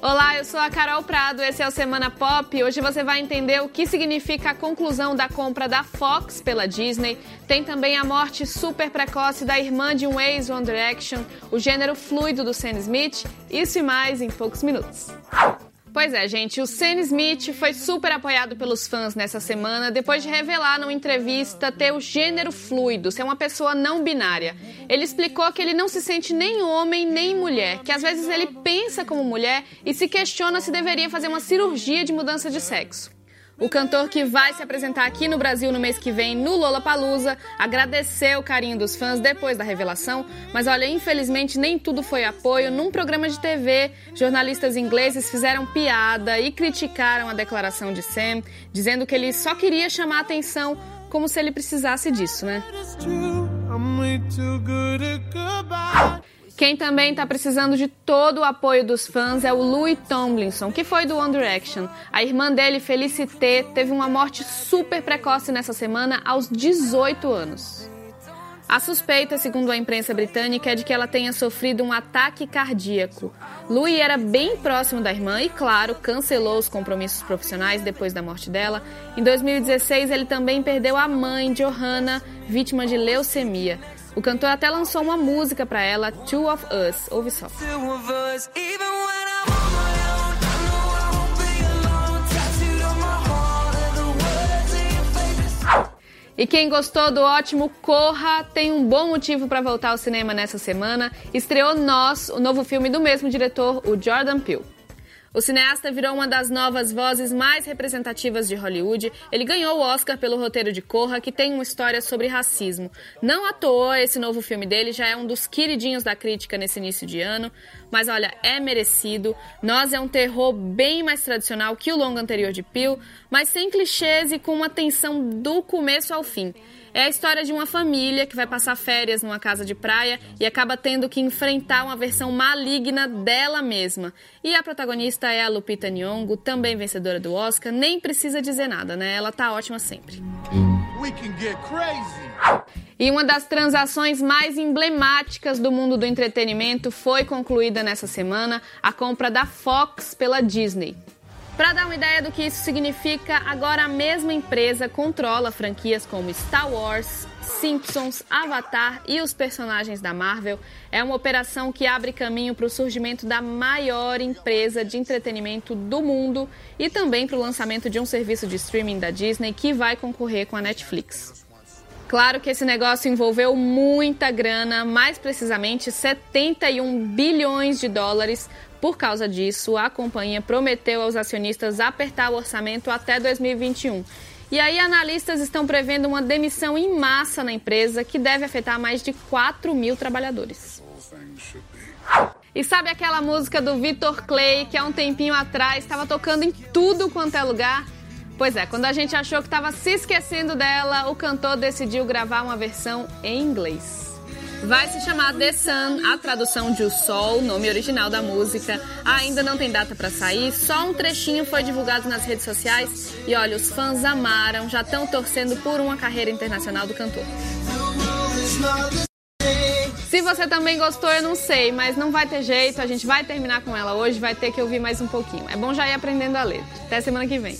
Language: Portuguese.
Olá, eu sou a Carol Prado, esse é o Semana Pop. Hoje você vai entender o que significa a conclusão da compra da Fox pela Disney. Tem também a morte super precoce da irmã de um ex One Direction, o gênero fluido do Sam Smith, isso e mais em poucos minutos. Pois é, gente, o Sam Smith foi super apoiado pelos fãs nessa semana depois de revelar numa entrevista ter o gênero fluido, ser uma pessoa não binária. Ele explicou que ele não se sente nem homem nem mulher, que às vezes ele pensa como mulher e se questiona se deveria fazer uma cirurgia de mudança de sexo. O cantor que vai se apresentar aqui no Brasil no mês que vem no Lollapalooza agradeceu o carinho dos fãs depois da revelação, mas olha, infelizmente nem tudo foi apoio. Num programa de TV, jornalistas ingleses fizeram piada e criticaram a declaração de Sam, dizendo que ele só queria chamar atenção como se ele precisasse disso, né? Quem também está precisando de todo o apoio dos fãs é o Louis Tomlinson, que foi do One Direction. A irmã dele, Felicité, teve uma morte super precoce nessa semana, aos 18 anos. A suspeita, segundo a imprensa britânica, é de que ela tenha sofrido um ataque cardíaco. Louis era bem próximo da irmã e, claro, cancelou os compromissos profissionais depois da morte dela. Em 2016, ele também perdeu a mãe, Johanna, vítima de leucemia. O cantor até lançou uma música para ela, Two of Us. Ouve só. E quem gostou do ótimo Corra tem um bom motivo para voltar ao cinema nessa semana. Estreou Nós, o novo filme do mesmo diretor, o Jordan Peele. O cineasta virou uma das novas vozes mais representativas de Hollywood. Ele ganhou o Oscar pelo roteiro de Corra, que tem uma história sobre racismo. Não à toa, esse novo filme dele já é um dos queridinhos da crítica nesse início de ano. Mas olha, é merecido. Nós é um terror bem mais tradicional que o longo anterior de Peel, mas sem clichês e com uma tensão do começo ao fim. É a história de uma família que vai passar férias numa casa de praia e acaba tendo que enfrentar uma versão maligna dela mesma. E a protagonista é a Lupita Nyong'o, também vencedora do Oscar. Nem precisa dizer nada, né? Ela tá ótima sempre. E uma das transações mais emblemáticas do mundo do entretenimento foi concluída nessa semana, a compra da Fox pela Disney. Para dar uma ideia do que isso significa, agora a mesma empresa controla franquias como Star Wars, Simpsons, Avatar e os personagens da Marvel. É uma operação que abre caminho para o surgimento da maior empresa de entretenimento do mundo e também para o lançamento de um serviço de streaming da Disney que vai concorrer com a Netflix. Claro que esse negócio envolveu muita grana, mais precisamente 71 bilhões de dólares. Por causa disso, a companhia prometeu aos acionistas apertar o orçamento até 2021. E aí, analistas estão prevendo uma demissão em massa na empresa que deve afetar mais de 4 mil trabalhadores. E sabe aquela música do Victor Clay que há um tempinho atrás estava tocando em tudo quanto é lugar? Pois é, quando a gente achou que estava se esquecendo dela, o cantor decidiu gravar uma versão em inglês. Vai se chamar The Sun, a tradução de O Sol, nome original da música. Ainda não tem data para sair, só um trechinho foi divulgado nas redes sociais e olha, os fãs amaram, já estão torcendo por uma carreira internacional do cantor. Se você também gostou, eu não sei, mas não vai ter jeito, a gente vai terminar com ela hoje, vai ter que ouvir mais um pouquinho. É bom já ir aprendendo a letra. Até semana que vem.